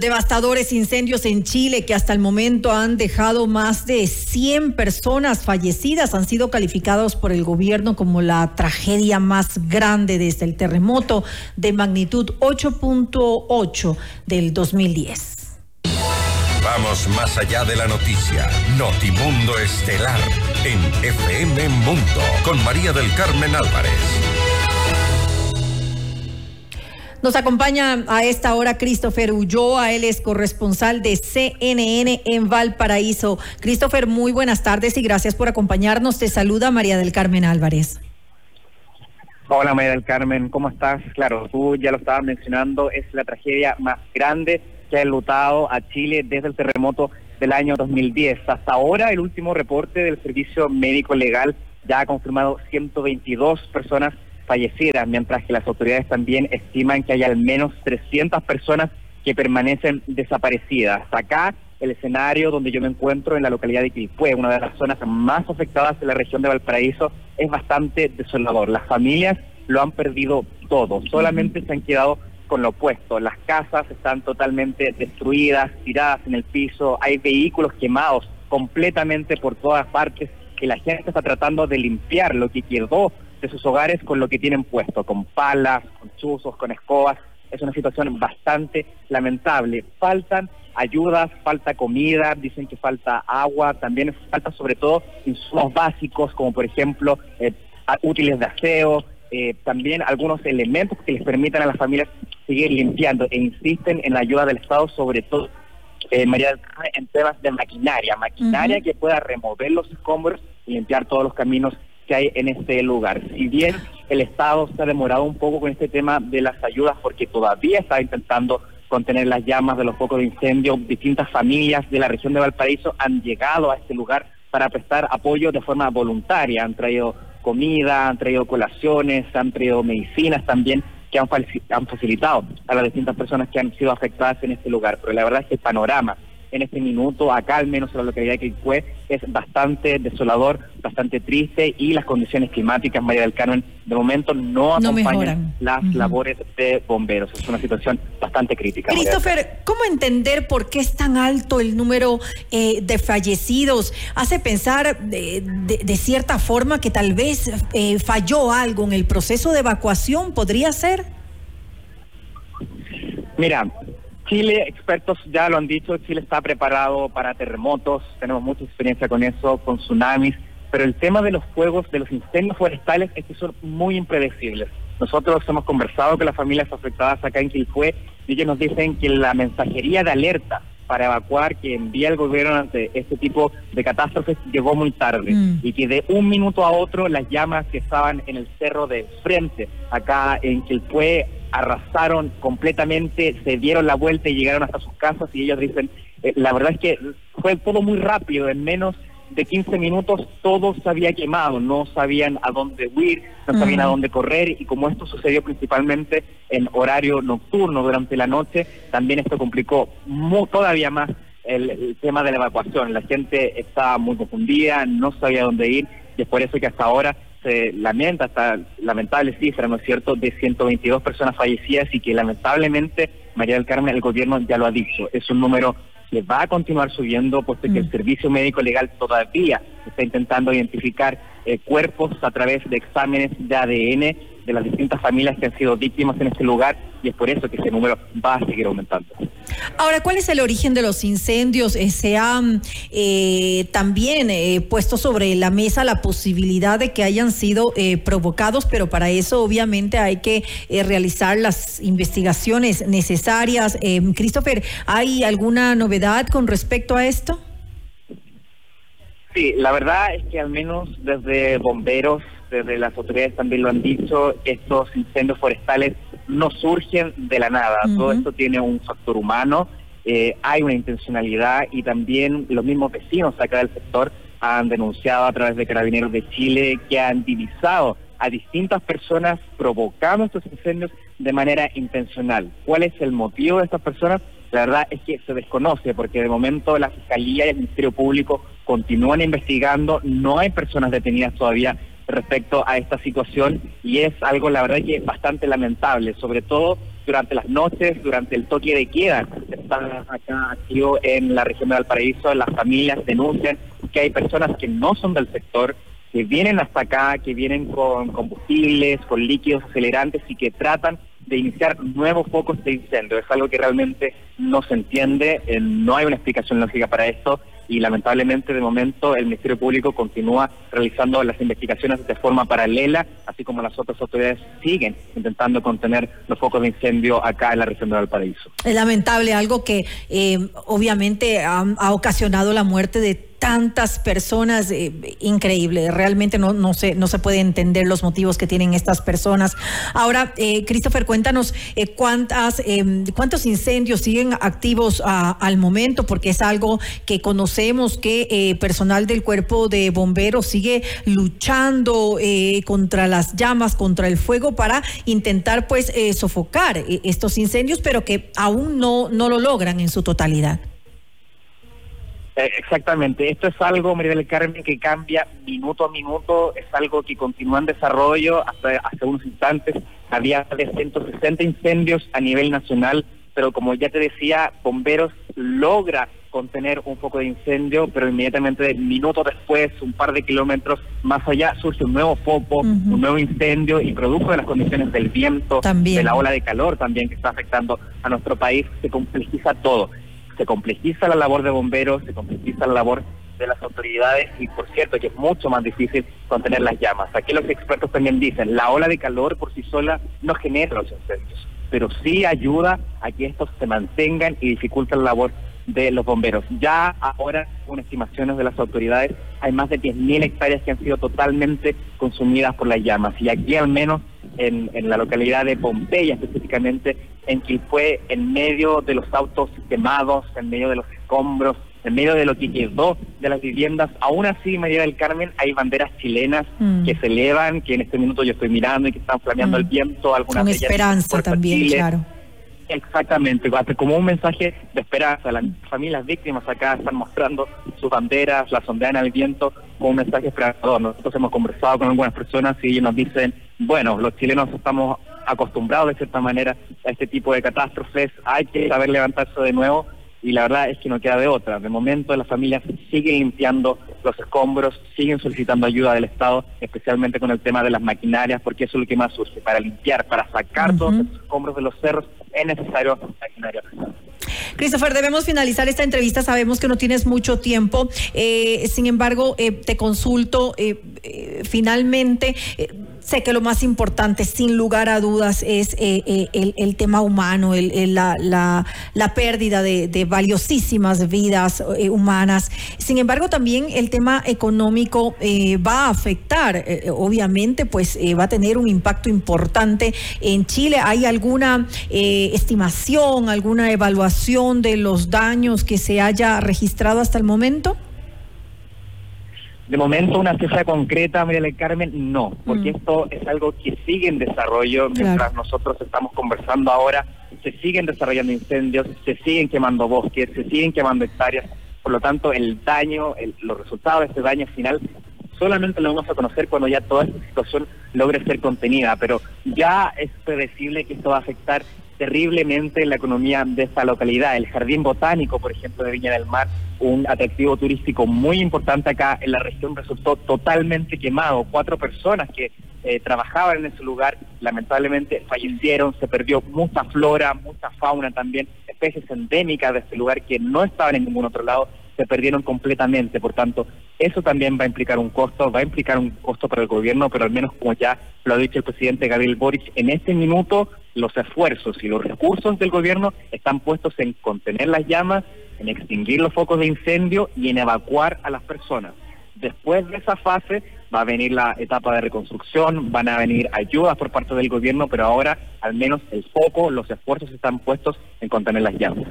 devastadores incendios en Chile que hasta el momento han dejado más de 100 personas fallecidas han sido calificados por el gobierno como la tragedia más grande desde el terremoto de magnitud 8.8 del 2010. Vamos más allá de la noticia. Notimundo Estelar en FM Mundo con María del Carmen Álvarez. Nos acompaña a esta hora Christopher Ulloa, él es corresponsal de CNN en Valparaíso. Christopher, muy buenas tardes y gracias por acompañarnos. Te saluda María del Carmen Álvarez. Hola María del Carmen, ¿cómo estás? Claro, tú ya lo estabas mencionando, es la tragedia más grande que ha enlutado a Chile desde el terremoto del año 2010. Hasta ahora, el último reporte del Servicio Médico Legal ya ha confirmado 122 personas fallecidas, mientras que las autoridades también estiman que hay al menos 300 personas que permanecen desaparecidas. Acá, el escenario donde yo me encuentro en la localidad de Quilpué, una de las zonas más afectadas de la región de Valparaíso, es bastante desolador. Las familias lo han perdido todo, solamente se han quedado con lo opuesto. Las casas están totalmente destruidas, tiradas en el piso, hay vehículos quemados completamente por todas partes que la gente está tratando de limpiar lo que quedó de sus hogares con lo que tienen puesto, con palas, con chuzos, con escobas. Es una situación bastante lamentable. Faltan ayudas, falta comida, dicen que falta agua, también falta sobre todo insumos básicos como por ejemplo eh, útiles de aseo, eh, también algunos elementos que les permitan a las familias seguir limpiando e insisten en la ayuda del Estado sobre todo eh, María en temas de maquinaria, maquinaria que pueda remover los escombros y limpiar todos los caminos que hay en este lugar. Si bien el Estado se ha demorado un poco con este tema de las ayudas porque todavía está intentando contener las llamas de los focos de incendio, distintas familias de la región de Valparaíso han llegado a este lugar para prestar apoyo de forma voluntaria, han traído comida, han traído colaciones, han traído medicinas también que han, facilitado a las distintas personas que han sido afectadas en este lugar. Pero la verdad es que el panorama en este minuto, acá al menos en la localidad de fue es bastante desolador, bastante triste y las condiciones climáticas, María del Carmen, de momento no acompañan las labores de bomberos. Es una situación bastante crítica. Christopher, ¿cómo entender por qué es tan alto el número eh, de fallecidos? Hace pensar de, cierta forma que tal vez eh, falló algo en el proceso de evacuación, ¿podría ser? Mira, Chile, expertos ya lo han dicho, Chile está preparado para terremotos, tenemos mucha experiencia con eso, con tsunamis, pero el tema de los fuegos, de los incendios forestales, es que son muy impredecibles. Nosotros hemos conversado con las familias afectadas acá en Quilpué y ellos nos dicen que la mensajería de alerta para evacuar que envía el gobierno ante este tipo de catástrofes llegó muy tarde mm. y que de un minuto a otro las llamas que estaban en el cerro de frente acá en Quilpué arrasaron completamente, se dieron la vuelta y llegaron hasta sus casas y ellos dicen, eh, la verdad es que fue todo muy rápido, en menos de 15 minutos todo se había quemado, no sabían a dónde huir, no sabían a dónde correr y como esto sucedió principalmente en horario nocturno durante la noche, también esto complicó todavía más el, tema de la evacuación. La gente estaba muy confundida, no sabía dónde ir y es por eso que hasta ahora se lamenta, hasta lamentable cifra, ¿no es cierto?, de 122 personas fallecidas y que lamentablemente, María del Carmen, el gobierno ya lo ha dicho, es un número que va a continuar subiendo, puesto que el mm. Servicio Médico Legal todavía está intentando identificar eh, cuerpos a través de exámenes de ADN de las distintas familias que han sido víctimas en este lugar y es por eso que ese número va a seguir aumentando. Ahora, ¿cuál es el origen de los incendios? Eh, se ha eh, también puesto sobre la mesa la posibilidad de que hayan sido provocados, pero para eso obviamente hay que realizar las investigaciones necesarias. Christopher, ¿hay alguna novedad con respecto a esto? Sí, la verdad es que al menos desde bomberos, desde las autoridades también lo han dicho, estos incendios forestales no surgen de la nada. Todo esto tiene un factor humano, eh, hay una intencionalidad y también los mismos vecinos acá del sector han denunciado a través de Carabineros de Chile que han divisado a distintas personas provocando estos incendios de manera intencional. ¿Cuál es el motivo de estas personas? La verdad es que se desconoce porque de momento la Fiscalía y el Ministerio Público continúan investigando, no hay personas detenidas todavía respecto a esta situación y es algo la verdad que es bastante lamentable, sobre todo durante las noches, durante el toque de queda. Está acá activo en la región de Valparaíso, las familias denuncian que hay personas que no son del sector, que vienen hasta acá, que vienen con combustibles, con líquidos acelerantes y que tratan de iniciar nuevos focos de incendio. Es algo que realmente no se entiende, eh, no hay una explicación lógica para esto y lamentablemente de momento el Ministerio Público continúa realizando las investigaciones de forma paralela, así como las otras autoridades siguen intentando contener los focos de incendio acá en la región de Valparaíso. Es lamentable, algo que eh, obviamente ha ocasionado la muerte de tantas personas, eh, increíble, realmente no, no, se, no se puede entender los motivos que tienen estas personas. Ahora, eh, Christopher, cuéntanos eh, cuántas, em, cuántos incendios siguen activos al momento, porque es algo que conocemos que personal del cuerpo de bomberos sigue luchando contra las llamas, contra el fuego, para intentar pues sofocar estos incendios, pero que aún no, no lo logran en su totalidad. Eh, exactamente, esto es algo, María del Carmen, que cambia minuto a minuto, es algo que continúa en desarrollo, hasta hace unos instantes. Había de 160 incendios a nivel nacional, pero como ya te decía, bomberos logra contener un foco de incendio, pero inmediatamente minutos después, un par de kilómetros más allá, surge un nuevo foco, un nuevo incendio y producto de las condiciones del viento, de la ola de calor también que está afectando a nuestro país, se complejiza todo se complejiza la labor de bomberos, se complejiza la labor de las autoridades y por cierto que es mucho más difícil contener las llamas. Aquí los expertos también dicen, la ola de calor por sí sola no genera los incendios, pero sí ayuda a que estos se mantengan y dificulta la labor de los bomberos. Ya ahora, con estimaciones de las autoridades, hay más de 10.000 hectáreas que han sido totalmente consumidas por las llamas y aquí al menos en, en la localidad de Pompeya específicamente en fue en medio de los autos quemados, en medio de los escombros, en medio de lo que quedó de las viviendas. Aún así, María del Carmen, hay banderas chilenas mm. que se elevan, que en este minuto yo estoy mirando y que están flameando el mm. viento. Algunas Con esperanza también, claro. Exactamente, como un mensaje de esperanza. Las familias víctimas acá están mostrando sus banderas, las ondean al viento, como un mensaje esperanzador. Nosotros hemos conversado con algunas personas y ellos nos dicen, bueno, los chilenos estamos acostumbrados de cierta manera a este tipo de catástrofes, hay que saber levantarse de nuevo y la verdad es que no queda de otra. De momento las familias siguen limpiando los escombros, siguen solicitando ayuda del Estado, especialmente con el tema de las maquinarias, porque eso es lo que más surge. Para limpiar, para sacar todos los escombros de los cerros, es necesario maquinaria. Christopher, debemos finalizar esta entrevista. Sabemos que no tienes mucho tiempo. Eh, sin embargo, eh, te consulto eh, finalmente sé que lo más importante, sin lugar a dudas, es el, tema humano, la, la, pérdida de, valiosísimas vidas humanas. Sin embargo, también el tema económico va a afectar, obviamente, pues va a tener un impacto importante en Chile. ¿Hay alguna estimación, alguna evaluación? de los daños que se haya registrado hasta el momento? De momento, una cifra concreta, María del Carmen, no, porque mm. esto es algo que sigue en desarrollo. Mientras nosotros estamos conversando ahora, se siguen desarrollando incendios, se siguen quemando bosques, se siguen quemando hectáreas. Por lo tanto, el daño, los resultados de este daño final, solamente lo vamos a conocer cuando ya toda esta situación logre ser contenida. Pero ya es predecible que esto va a afectar terriblemente la economía de esta localidad. El Jardín Botánico, por ejemplo, de Viña del Mar, un atractivo turístico muy importante acá en la región, resultó totalmente quemado. Cuatro personas que eh, trabajaban en ese lugar lamentablemente fallecieron, se perdió mucha flora, mucha fauna también, especies endémicas de este lugar que no estaban en ningún otro lado se perdieron completamente. Por tanto, eso también va a implicar un costo, va a implicar un costo para el gobierno, pero al menos como ya lo ha dicho el presidente Gabriel Boric, en este minuto los esfuerzos y los recursos del gobierno están puestos en contener las llamas, en extinguir los focos de incendio y en evacuar a las personas. Después de esa fase va a venir la etapa de reconstrucción, van a venir ayudas por parte del gobierno, pero ahora al menos el foco, los esfuerzos están puestos en contener las llamas.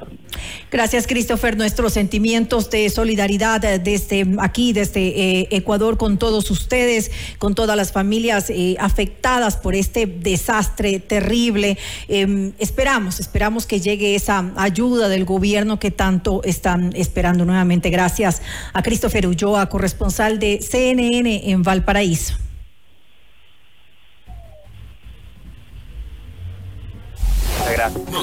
Gracias, Christopher. Nuestros sentimientos de solidaridad desde aquí, desde eh, Ecuador, con todos ustedes, con todas las familias eh, afectadas por este desastre terrible. Em, esperamos, esperamos que llegue esa ayuda del gobierno que tanto están esperando nuevamente. Gracias a Christopher Ulloa, corresponsal de CNN en Gracias.